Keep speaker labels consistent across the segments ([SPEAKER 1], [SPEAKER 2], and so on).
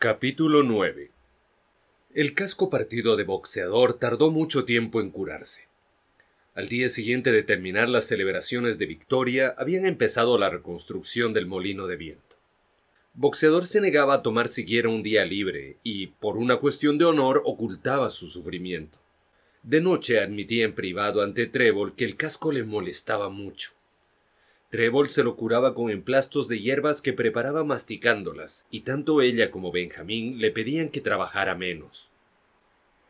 [SPEAKER 1] Capítulo 9 El casco partido de boxeador tardó mucho tiempo en curarse. Al día siguiente de terminar las celebraciones de victoria, habían empezado la reconstrucción del molino de viento. Boxeador se negaba a tomar siquiera un día libre y, por una cuestión de honor, ocultaba su sufrimiento. De noche admitía en privado ante Trébol que el casco le molestaba mucho. Trébol se lo curaba con emplastos de hierbas que preparaba masticándolas, y tanto ella como Benjamín le pedían que trabajara menos.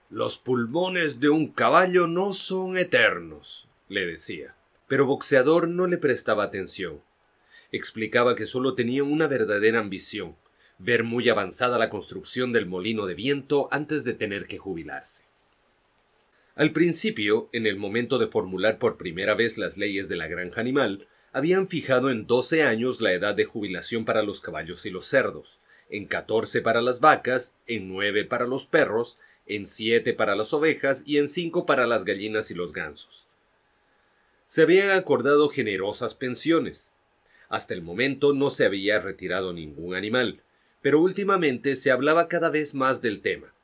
[SPEAKER 1] Los pulmones de un caballo no son eternos, le decía. Pero Boxeador no le prestaba atención. Explicaba que solo tenía una verdadera ambición, ver muy avanzada la construcción del molino de viento antes de tener que jubilarse. Al principio, en el momento de formular por primera vez las leyes de la granja animal, habían fijado en doce años la edad de jubilación para los caballos y los cerdos, en catorce para las vacas, en nueve para los perros, en siete para las ovejas y en cinco para las gallinas y los gansos. Se habían acordado generosas pensiones. Hasta el momento no se había retirado ningún animal, pero últimamente se hablaba cada vez más del tema.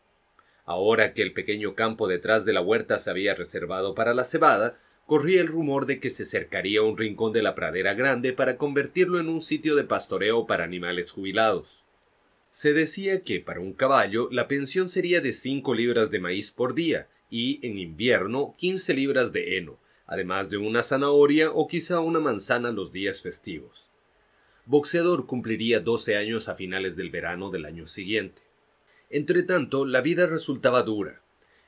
[SPEAKER 1] Ahora que el pequeño campo detrás de la huerta se había reservado para la cebada, corría el rumor de que se cercaría un rincón de la pradera grande para convertirlo en un sitio de pastoreo para animales jubilados. Se decía que para un caballo la pensión sería de cinco libras de maíz por día y en invierno quince libras de heno, además de una zanahoria o quizá una manzana los días festivos. Boxeador cumpliría doce años a finales del verano del año siguiente. Entretanto, la vida resultaba dura.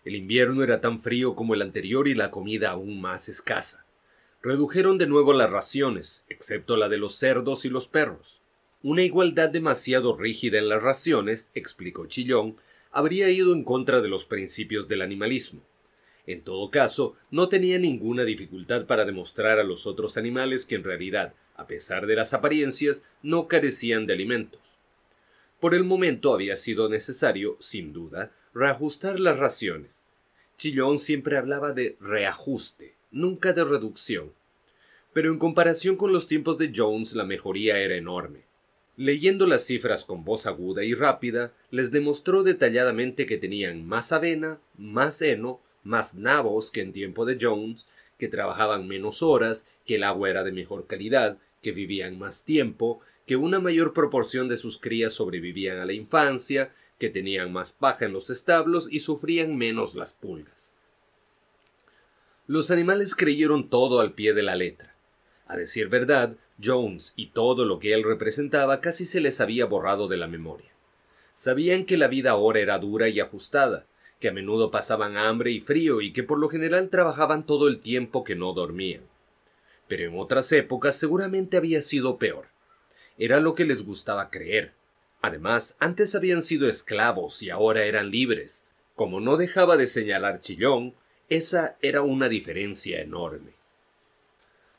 [SPEAKER 1] El invierno era tan frío como el anterior y la comida aún más escasa. Redujeron de nuevo las raciones, excepto la de los cerdos y los perros. Una igualdad demasiado rígida en las raciones, explicó Chillón, habría ido en contra de los principios del animalismo. En todo caso, no tenía ninguna dificultad para demostrar a los otros animales que en realidad, a pesar de las apariencias, no carecían de alimentos. Por el momento había sido necesario, sin duda, reajustar las raciones. Chillón siempre hablaba de reajuste, nunca de reducción. Pero en comparación con los tiempos de Jones la mejoría era enorme. Leyendo las cifras con voz aguda y rápida, les demostró detalladamente que tenían más avena, más heno, más nabos que en tiempo de Jones, que trabajaban menos horas, que el agua era de mejor calidad, que vivían más tiempo, que una mayor proporción de sus crías sobrevivían a la infancia, que tenían más paja en los establos y sufrían menos las pulgas. Los animales creyeron todo al pie de la letra. A decir verdad, Jones y todo lo que él representaba casi se les había borrado de la memoria. Sabían que la vida ahora era dura y ajustada, que a menudo pasaban hambre y frío y que por lo general trabajaban todo el tiempo que no dormían. Pero en otras épocas seguramente había sido peor. Era lo que les gustaba creer, Además, antes habían sido esclavos y ahora eran libres. Como no dejaba de señalar Chillón, esa era una diferencia enorme.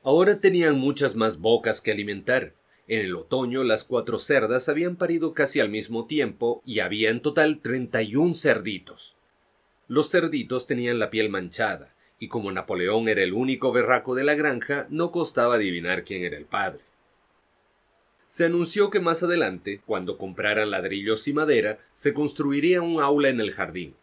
[SPEAKER 1] Ahora tenían muchas más bocas que alimentar. En el otoño las cuatro cerdas habían parido casi al mismo tiempo y había en total treinta y un cerditos. Los cerditos tenían la piel manchada, y como Napoleón era el único berraco de la granja, no costaba adivinar quién era el padre. Se anunció que más adelante, cuando compraran ladrillos y madera, se construiría un aula en el jardín.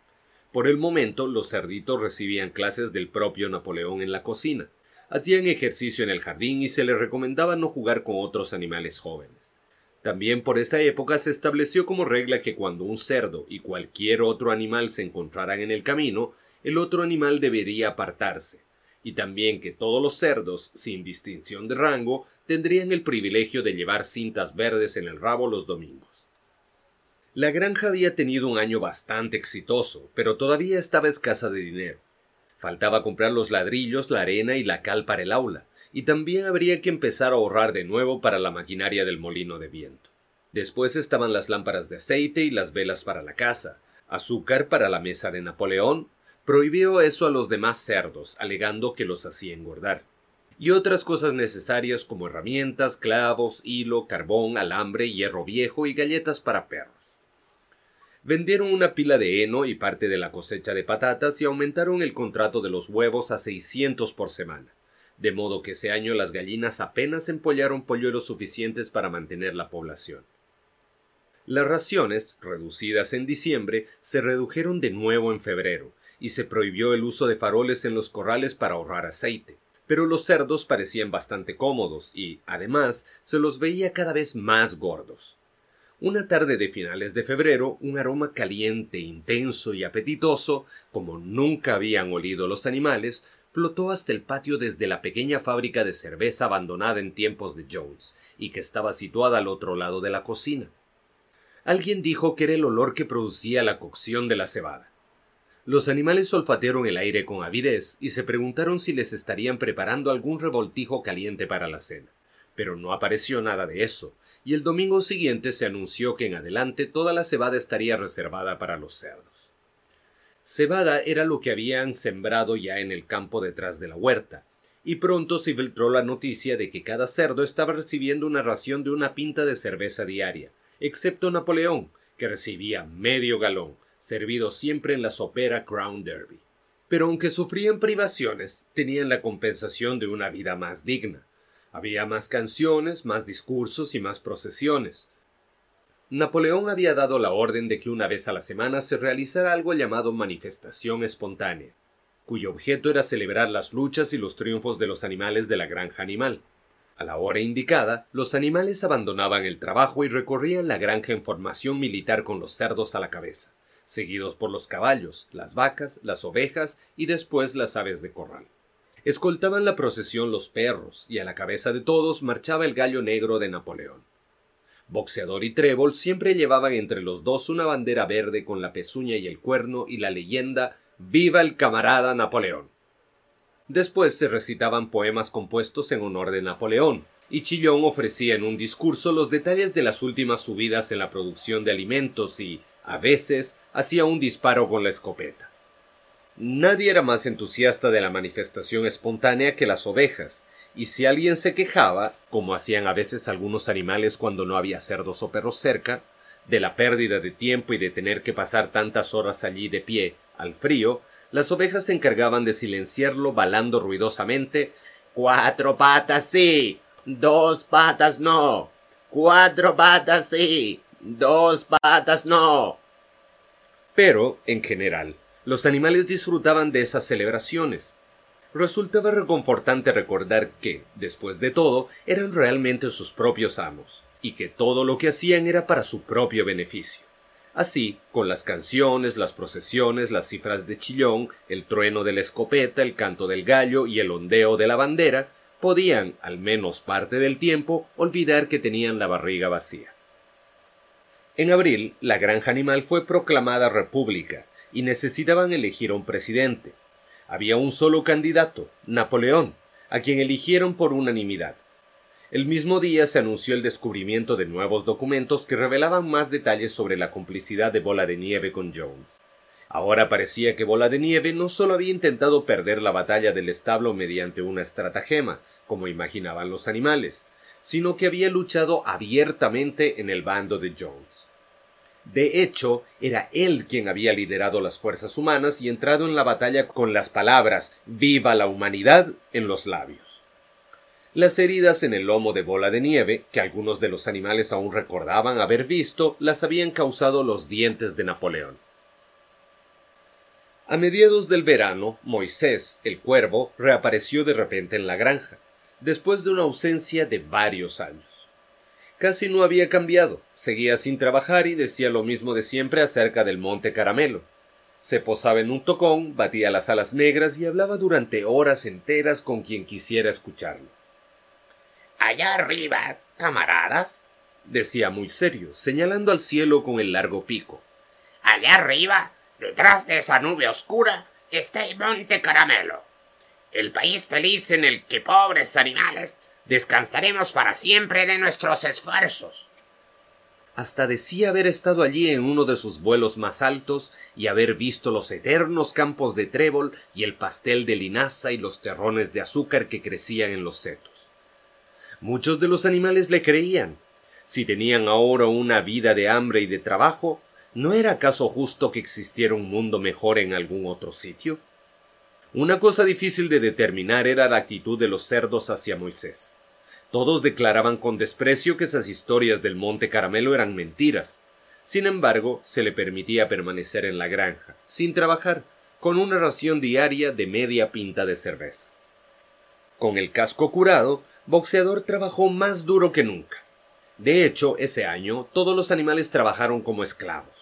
[SPEAKER 1] Por el momento, los cerditos recibían clases del propio Napoleón en la cocina. Hacían ejercicio en el jardín y se les recomendaba no jugar con otros animales jóvenes. También por esa época se estableció como regla que cuando un cerdo y cualquier otro animal se encontraran en el camino, el otro animal debería apartarse, y también que todos los cerdos, sin distinción de rango, tendrían el privilegio de llevar cintas verdes en el rabo los domingos. La granja había tenido un año bastante exitoso, pero todavía estaba escasa de dinero. Faltaba comprar los ladrillos, la arena y la cal para el aula, y también habría que empezar a ahorrar de nuevo para la maquinaria del molino de viento. Después estaban las lámparas de aceite y las velas para la casa, azúcar para la mesa de Napoleón, prohibió eso a los demás cerdos, alegando que los hacía engordar y otras cosas necesarias como herramientas, clavos, hilo, carbón, alambre, hierro viejo y galletas para perros. Vendieron una pila de heno y parte de la cosecha de patatas y aumentaron el contrato de los huevos a 600 por semana, de modo que ese año las gallinas apenas empollaron polluelos suficientes para mantener la población. Las raciones, reducidas en diciembre, se redujeron de nuevo en febrero, y se prohibió el uso de faroles en los corrales para ahorrar aceite. Pero los cerdos parecían bastante cómodos y, además, se los veía cada vez más gordos. Una tarde de finales de febrero, un aroma caliente, intenso y apetitoso, como nunca habían olido los animales, flotó hasta el patio desde la pequeña fábrica de cerveza abandonada en tiempos de Jones, y que estaba situada al otro lado de la cocina. Alguien dijo que era el olor que producía la cocción de la cebada. Los animales olfatearon el aire con avidez y se preguntaron si les estarían preparando algún revoltijo caliente para la cena. Pero no apareció nada de eso, y el domingo siguiente se anunció que en adelante toda la cebada estaría reservada para los cerdos. Cebada era lo que habían sembrado ya en el campo detrás de la huerta, y pronto se filtró la noticia de que cada cerdo estaba recibiendo una ración de una pinta de cerveza diaria, excepto Napoleón, que recibía medio galón, servido siempre en la sopera Crown Derby. Pero aunque sufrían privaciones, tenían la compensación de una vida más digna. Había más canciones, más discursos y más procesiones. Napoleón había dado la orden de que una vez a la semana se realizara algo llamado manifestación espontánea, cuyo objeto era celebrar las luchas y los triunfos de los animales de la granja animal. A la hora indicada, los animales abandonaban el trabajo y recorrían la granja en formación militar con los cerdos a la cabeza, seguidos por los caballos, las vacas, las ovejas y después las aves de corral. Escoltaban la procesión los perros, y a la cabeza de todos marchaba el gallo negro de Napoleón. Boxeador y Trébol siempre llevaban entre los dos una bandera verde con la pezuña y el cuerno y la leyenda Viva el camarada Napoleón. Después se recitaban poemas compuestos en honor de Napoleón, y Chillón ofrecía en un discurso los detalles de las últimas subidas en la producción de alimentos y, a veces, hacía un disparo con la escopeta. Nadie era más entusiasta de la manifestación espontánea que las ovejas, y si alguien se quejaba, como hacían a veces algunos animales cuando no había cerdos o perros cerca, de la pérdida de tiempo y de tener que pasar tantas horas allí de pie, al frío, las ovejas se encargaban de silenciarlo balando ruidosamente Cuatro patas sí, dos patas no. Cuatro patas sí, dos patas no. Pero, en general, los animales disfrutaban de esas celebraciones. Resultaba reconfortante recordar que, después de todo, eran realmente sus propios amos, y que todo lo que hacían era para su propio beneficio. Así, con las canciones, las procesiones, las cifras de chillón, el trueno de la escopeta, el canto del gallo y el ondeo de la bandera, podían, al menos parte del tiempo, olvidar que tenían la barriga vacía. En abril, la granja animal fue proclamada república y necesitaban elegir a un presidente. Había un solo candidato, Napoleón, a quien eligieron por unanimidad. El mismo día se anunció el descubrimiento de nuevos documentos que revelaban más detalles sobre la complicidad de Bola de Nieve con Jones. Ahora parecía que Bola de Nieve no solo había intentado perder la batalla del establo mediante una estratagema, como imaginaban los animales, sino que había luchado abiertamente en el bando de Jones. De hecho, era él quien había liderado las fuerzas humanas y entrado en la batalla con las palabras Viva la humanidad en los labios. Las heridas en el lomo de bola de nieve, que algunos de los animales aún recordaban haber visto, las habían causado los dientes de Napoleón. A mediados del verano, Moisés, el cuervo, reapareció de repente en la granja, después de una ausencia de varios años. Casi no había cambiado, seguía sin trabajar y decía lo mismo de siempre acerca del monte caramelo. Se posaba en un tocón, batía las alas negras y hablaba durante horas enteras con quien quisiera escucharlo.
[SPEAKER 2] Allá arriba, camaradas,
[SPEAKER 1] decía muy serio, señalando al cielo con el largo pico.
[SPEAKER 2] Allá arriba, detrás de esa nube oscura, está el Monte Caramelo. El país feliz en el que pobres animales descansaremos para siempre de nuestros esfuerzos.
[SPEAKER 1] Hasta decía haber estado allí en uno de sus vuelos más altos y haber visto los eternos campos de trébol y el pastel de linaza y los terrones de azúcar que crecían en los setos. Muchos de los animales le creían. Si tenían ahora una vida de hambre y de trabajo, ¿no era acaso justo que existiera un mundo mejor en algún otro sitio? Una cosa difícil de determinar era la actitud de los cerdos hacia Moisés. Todos declaraban con desprecio que esas historias del Monte Caramelo eran mentiras, Sin embargo, se le permitía permanecer en la granja, sin trabajar, con una ración diaria de media pinta de cerveza. Con el casco curado, Boxeador trabajó más duro que nunca. De hecho, ese año todos los animales trabajaron como esclavos.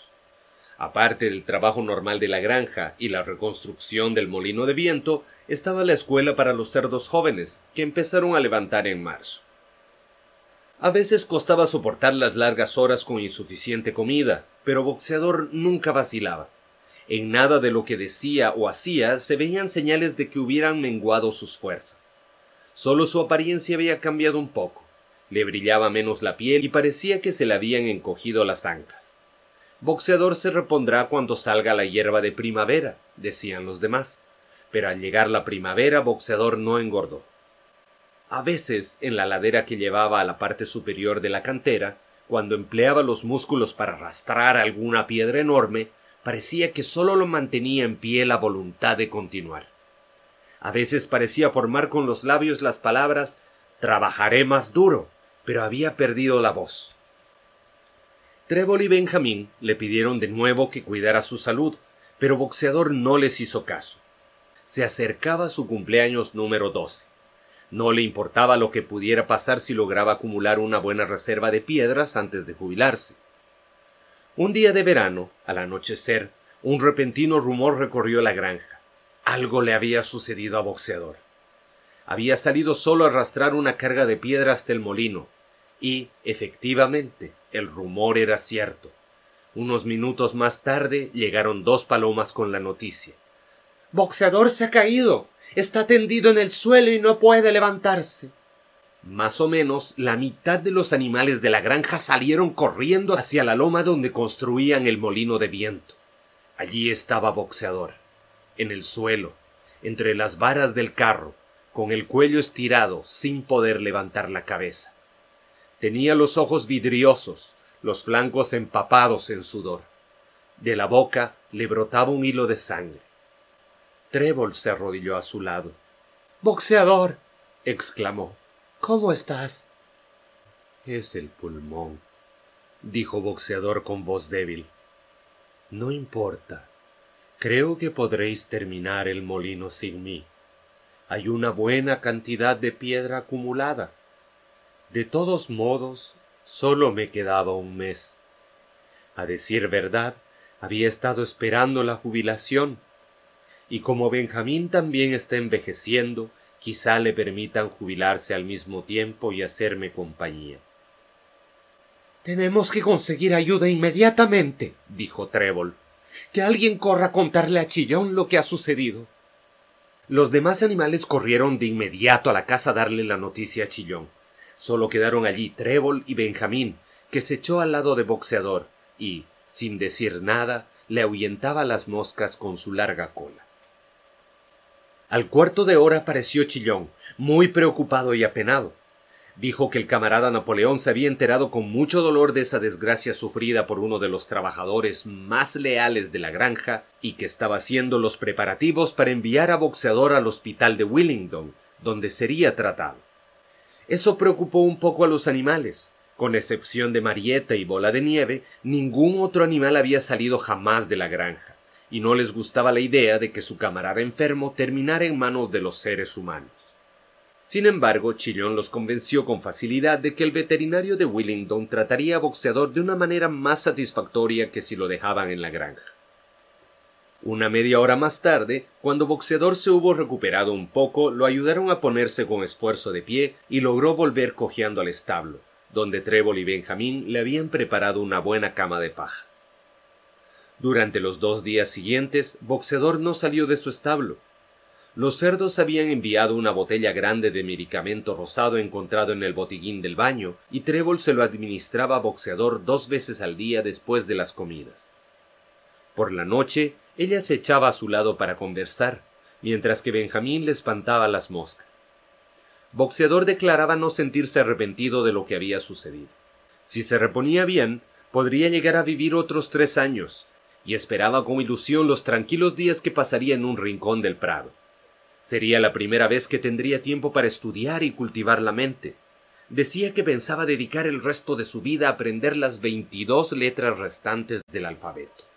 [SPEAKER 1] Aparte del trabajo normal de la granja y la reconstrucción del molino de viento, estaba la escuela para los cerdos jóvenes, que empezaron a levantar en marzo. A veces costaba soportar las largas horas con insuficiente comida, pero Boxeador nunca vacilaba. En nada de lo que decía o hacía se veían señales de que hubieran menguado sus fuerzas. Solo su apariencia había cambiado un poco. Le brillaba menos la piel y parecía que se le habían encogido las ancas. Boxeador se repondrá cuando salga la hierba de primavera, decían los demás. Pero al llegar la primavera, Boxeador no engordó. A veces, en la ladera que llevaba a la parte superior de la cantera, cuando empleaba los músculos para arrastrar alguna piedra enorme, parecía que sólo lo mantenía en pie la voluntad de continuar. A veces parecía formar con los labios las palabras trabajaré más duro, pero había perdido la voz. Trébol y Benjamín le pidieron de nuevo que cuidara su salud, pero Boxeador no les hizo caso. Se acercaba su cumpleaños número doce. No le importaba lo que pudiera pasar si lograba acumular una buena reserva de piedras antes de jubilarse. Un día de verano, al anochecer, un repentino rumor recorrió la granja. Algo le había sucedido a Boxeador. Había salido solo a arrastrar una carga de piedra hasta el molino, y, efectivamente, el rumor era cierto. Unos minutos más tarde llegaron dos palomas con la noticia. Boxeador se ha caído. Está tendido en el suelo y no puede levantarse. Más o menos la mitad de los animales de la granja salieron corriendo hacia la loma donde construían el molino de viento. Allí estaba Boxeador, en el suelo, entre las varas del carro, con el cuello estirado, sin poder levantar la cabeza. Tenía los ojos vidriosos, los flancos empapados en sudor. De la boca le brotaba un hilo de sangre. Trébol se arrodilló a su lado. Boxeador. exclamó. ¿Cómo estás? Es el pulmón, dijo Boxeador con voz débil. No importa. Creo que podréis terminar el molino sin mí. Hay una buena cantidad de piedra acumulada. De todos modos, solo me quedaba un mes. A decir verdad, había estado esperando la jubilación y como Benjamín también está envejeciendo, quizá le permitan jubilarse al mismo tiempo y hacerme compañía. Tenemos que conseguir ayuda inmediatamente, dijo Trébol. Que alguien corra a contarle a Chillón lo que ha sucedido. Los demás animales corrieron de inmediato a la casa a darle la noticia a Chillón. Solo quedaron allí Trébol y Benjamín, que se echó al lado de Boxeador y, sin decir nada, le ahuyentaba las moscas con su larga cola. Al cuarto de hora apareció Chillón, muy preocupado y apenado. Dijo que el camarada Napoleón se había enterado con mucho dolor de esa desgracia sufrida por uno de los trabajadores más leales de la granja y que estaba haciendo los preparativos para enviar a boxeador al hospital de Willingdon, donde sería tratado. Eso preocupó un poco a los animales. Con excepción de Marieta y Bola de Nieve, ningún otro animal había salido jamás de la granja y no les gustaba la idea de que su camarada enfermo terminara en manos de los seres humanos. Sin embargo, Chillón los convenció con facilidad de que el veterinario de Willingdon trataría a Boxeador de una manera más satisfactoria que si lo dejaban en la granja. Una media hora más tarde, cuando Boxeador se hubo recuperado un poco, lo ayudaron a ponerse con esfuerzo de pie y logró volver cojeando al establo, donde Trébol y Benjamín le habían preparado una buena cama de paja. Durante los dos días siguientes, Boxeador no salió de su establo. Los cerdos habían enviado una botella grande de medicamento rosado encontrado en el botiguín del baño, y Trébol se lo administraba a Boxeador dos veces al día después de las comidas. Por la noche, ella se echaba a su lado para conversar, mientras que Benjamín le espantaba las moscas. Boxeador declaraba no sentirse arrepentido de lo que había sucedido. Si se reponía bien, podría llegar a vivir otros tres años, y esperaba con ilusión los tranquilos días que pasaría en un rincón del prado. Sería la primera vez que tendría tiempo para estudiar y cultivar la mente. decía que pensaba dedicar el resto de su vida a aprender las veintidós letras restantes del alfabeto.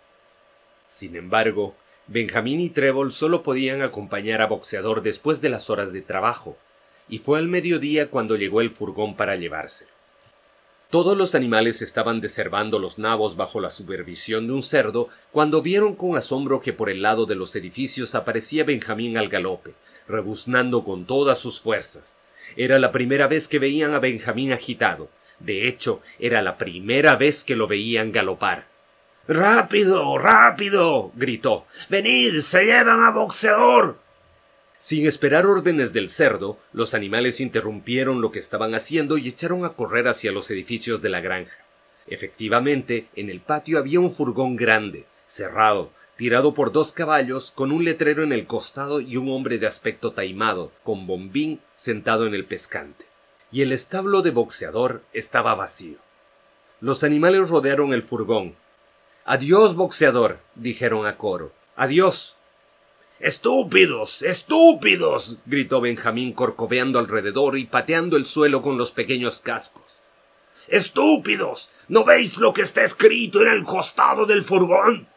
[SPEAKER 1] Sin embargo, Benjamín y Trébol solo podían acompañar a Boxeador después de las horas de trabajo, y fue al mediodía cuando llegó el furgón para llevárselo. Todos los animales estaban deservando los nabos bajo la supervisión de un cerdo cuando vieron con asombro que por el lado de los edificios aparecía Benjamín al galope, rebuznando con todas sus fuerzas. Era la primera vez que veían a Benjamín agitado. De hecho, era la primera vez que lo veían galopar.
[SPEAKER 3] Rápido, rápido. gritó. Venid, se llevan a boxeador.
[SPEAKER 1] Sin esperar órdenes del cerdo, los animales interrumpieron lo que estaban haciendo y echaron a correr hacia los edificios de la granja. Efectivamente, en el patio había un furgón grande, cerrado, tirado por dos caballos, con un letrero en el costado y un hombre de aspecto taimado, con bombín, sentado en el pescante. Y el establo de boxeador estaba vacío. Los animales rodearon el furgón. Adiós, boxeador, dijeron a coro. Adiós.
[SPEAKER 3] Estúpidos. estúpidos.
[SPEAKER 1] gritó Benjamín corcoveando alrededor y pateando el suelo con los pequeños cascos.
[SPEAKER 3] Estúpidos. ¿No veis lo que está escrito en el costado del furgón?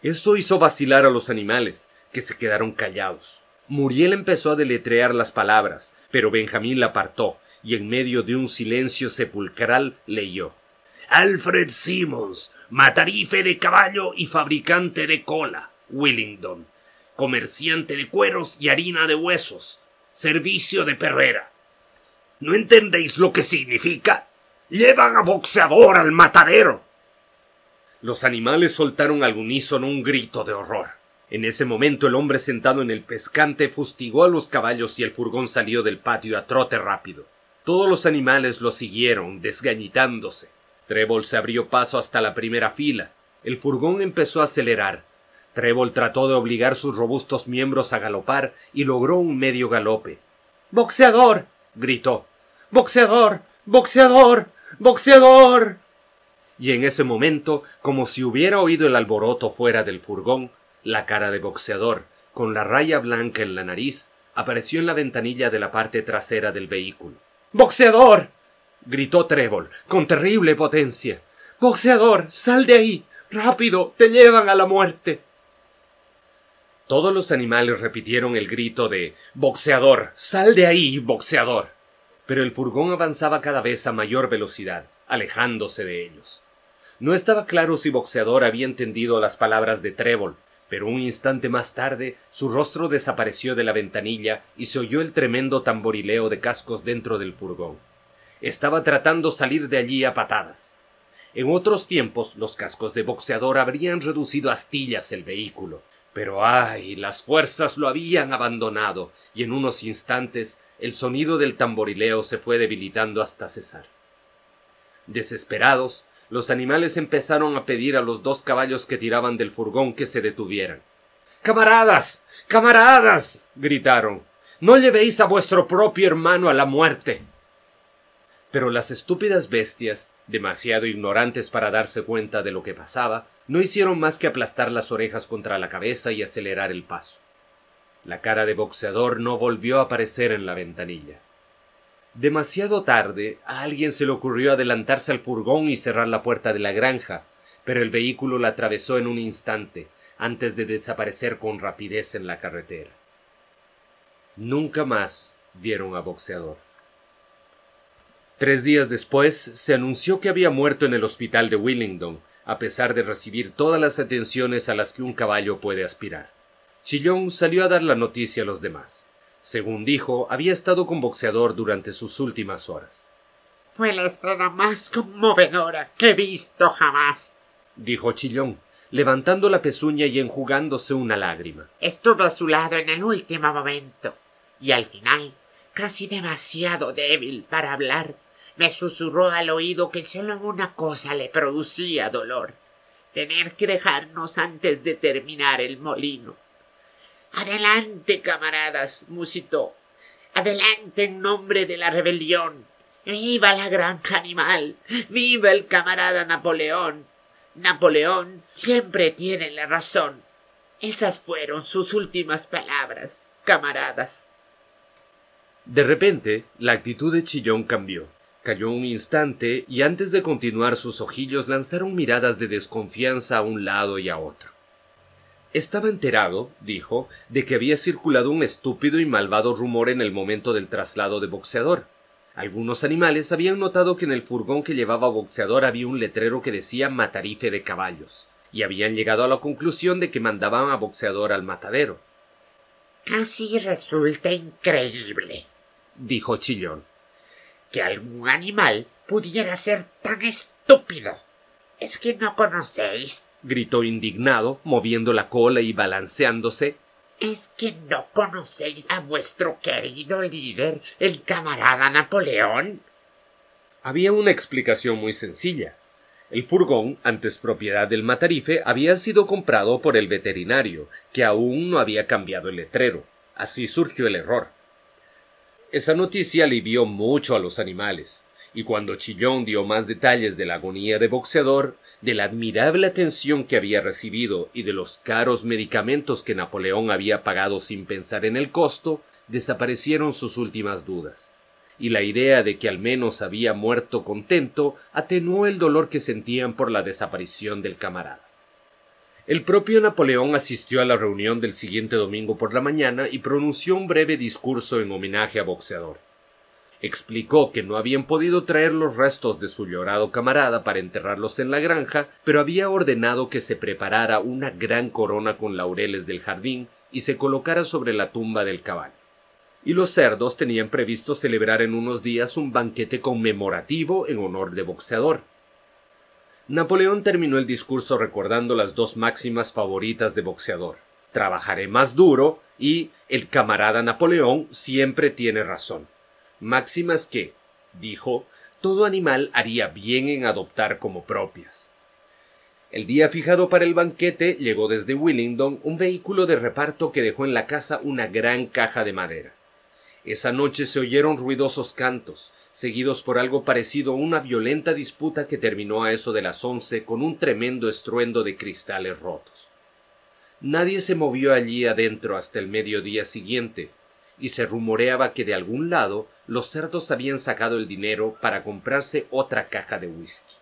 [SPEAKER 1] Eso hizo vacilar a los animales, que se quedaron callados. Muriel empezó a deletrear las palabras, pero Benjamín la apartó, y en medio de un silencio sepulcral leyó
[SPEAKER 3] Alfred Simmons, matarife de caballo y fabricante de cola, Willingdon, comerciante de cueros y harina de huesos, servicio de perrera. ¿No entendéis lo que significa? Llevan a boxeador al matadero.
[SPEAKER 1] Los animales soltaron al unísono un grito de horror. En ese momento el hombre sentado en el pescante fustigó a los caballos y el furgón salió del patio a trote rápido. Todos los animales lo siguieron, desgañitándose. Trébol se abrió paso hasta la primera fila. El furgón empezó a acelerar. Trébol trató de obligar sus robustos miembros a galopar y logró un medio galope.
[SPEAKER 3] ¡Boxeador! gritó. ¡Boxeador! ¡Boxeador! ¡Boxeador!
[SPEAKER 1] Y en ese momento, como si hubiera oído el alboroto fuera del furgón, la cara de boxeador, con la raya blanca en la nariz, apareció en la ventanilla de la parte trasera del vehículo.
[SPEAKER 3] ¡Boxeador!
[SPEAKER 1] Gritó Trébol, con terrible potencia.
[SPEAKER 3] ¡Boxeador! ¡Sal de ahí! ¡Rápido! ¡Te llevan a la muerte!
[SPEAKER 1] Todos los animales repitieron el grito de Boxeador. Sal de ahí, boxeador. Pero el furgón avanzaba cada vez a mayor velocidad, alejándose de ellos. No estaba claro si Boxeador había entendido las palabras de Trébol, pero un instante más tarde su rostro desapareció de la ventanilla y se oyó el tremendo tamborileo de cascos dentro del furgón. Estaba tratando salir de allí a patadas. En otros tiempos los cascos de boxeador habrían reducido a astillas el vehículo, pero ay, las fuerzas lo habían abandonado, y en unos instantes el sonido del tamborileo se fue debilitando hasta cesar. Desesperados, los animales empezaron a pedir a los dos caballos que tiraban del furgón que se detuvieran.
[SPEAKER 3] Camaradas. camaradas. gritaron. No llevéis a vuestro propio hermano a la muerte.
[SPEAKER 1] Pero las estúpidas bestias, demasiado ignorantes para darse cuenta de lo que pasaba, no hicieron más que aplastar las orejas contra la cabeza y acelerar el paso. La cara de boxeador no volvió a aparecer en la ventanilla. Demasiado tarde a alguien se le ocurrió adelantarse al furgón y cerrar la puerta de la granja, pero el vehículo la atravesó en un instante, antes de desaparecer con rapidez en la carretera. Nunca más vieron a boxeador. Tres días después se anunció que había muerto en el hospital de Willingdon, a pesar de recibir todas las atenciones a las que un caballo puede aspirar. Chillón salió a dar la noticia a los demás. Según dijo, había estado con boxeador durante sus últimas horas.
[SPEAKER 2] Fue la escena más conmovedora que he visto jamás,
[SPEAKER 1] dijo Chillón, levantando la pezuña y enjugándose una lágrima.
[SPEAKER 2] Estuve a su lado en el último momento, y al final, casi demasiado débil para hablar, me susurró al oído que solo una cosa le producía dolor tener que dejarnos antes de terminar el molino. Adelante, camaradas, musitó. Adelante en nombre de la rebelión. Viva la granja animal. Viva el camarada Napoleón. Napoleón siempre tiene la razón. Esas fueron sus últimas palabras, camaradas.
[SPEAKER 1] De repente, la actitud de Chillón cambió. Cayó un instante y antes de continuar sus ojillos lanzaron miradas de desconfianza a un lado y a otro. Estaba enterado, dijo, de que había circulado un estúpido y malvado rumor en el momento del traslado de boxeador. Algunos animales habían notado que en el furgón que llevaba boxeador había un letrero que decía matarife de caballos, y habían llegado a la conclusión de que mandaban a boxeador al matadero.
[SPEAKER 2] Casi resulta increíble,
[SPEAKER 1] dijo Chillón,
[SPEAKER 2] que algún animal pudiera ser tan estúpido. ¿Es que no conocéis
[SPEAKER 1] gritó indignado, moviendo la cola y balanceándose.
[SPEAKER 2] ¿Es que no conocéis a vuestro querido líder, el camarada Napoleón?
[SPEAKER 1] Había una explicación muy sencilla. El furgón, antes propiedad del matarife, había sido comprado por el veterinario, que aún no había cambiado el letrero. Así surgió el error. Esa noticia alivió mucho a los animales, y cuando Chillón dio más detalles de la agonía de boxeador, de la admirable atención que había recibido y de los caros medicamentos que Napoleón había pagado sin pensar en el costo, desaparecieron sus últimas dudas, y la idea de que al menos había muerto contento atenuó el dolor que sentían por la desaparición del camarada. El propio Napoleón asistió a la reunión del siguiente domingo por la mañana y pronunció un breve discurso en homenaje a Boxeador. Explicó que no habían podido traer los restos de su llorado camarada para enterrarlos en la granja, pero había ordenado que se preparara una gran corona con laureles del jardín y se colocara sobre la tumba del caballo. Y los cerdos tenían previsto celebrar en unos días un banquete conmemorativo en honor de boxeador. Napoleón terminó el discurso recordando las dos máximas favoritas de boxeador trabajaré más duro y el camarada Napoleón siempre tiene razón máximas que, dijo, todo animal haría bien en adoptar como propias. El día fijado para el banquete llegó desde Willingdon un vehículo de reparto que dejó en la casa una gran caja de madera. Esa noche se oyeron ruidosos cantos, seguidos por algo parecido a una violenta disputa que terminó a eso de las once con un tremendo estruendo de cristales rotos. Nadie se movió allí adentro hasta el mediodía siguiente, y se rumoreaba que de algún lado los cerdos habían sacado el dinero para comprarse otra caja de whisky.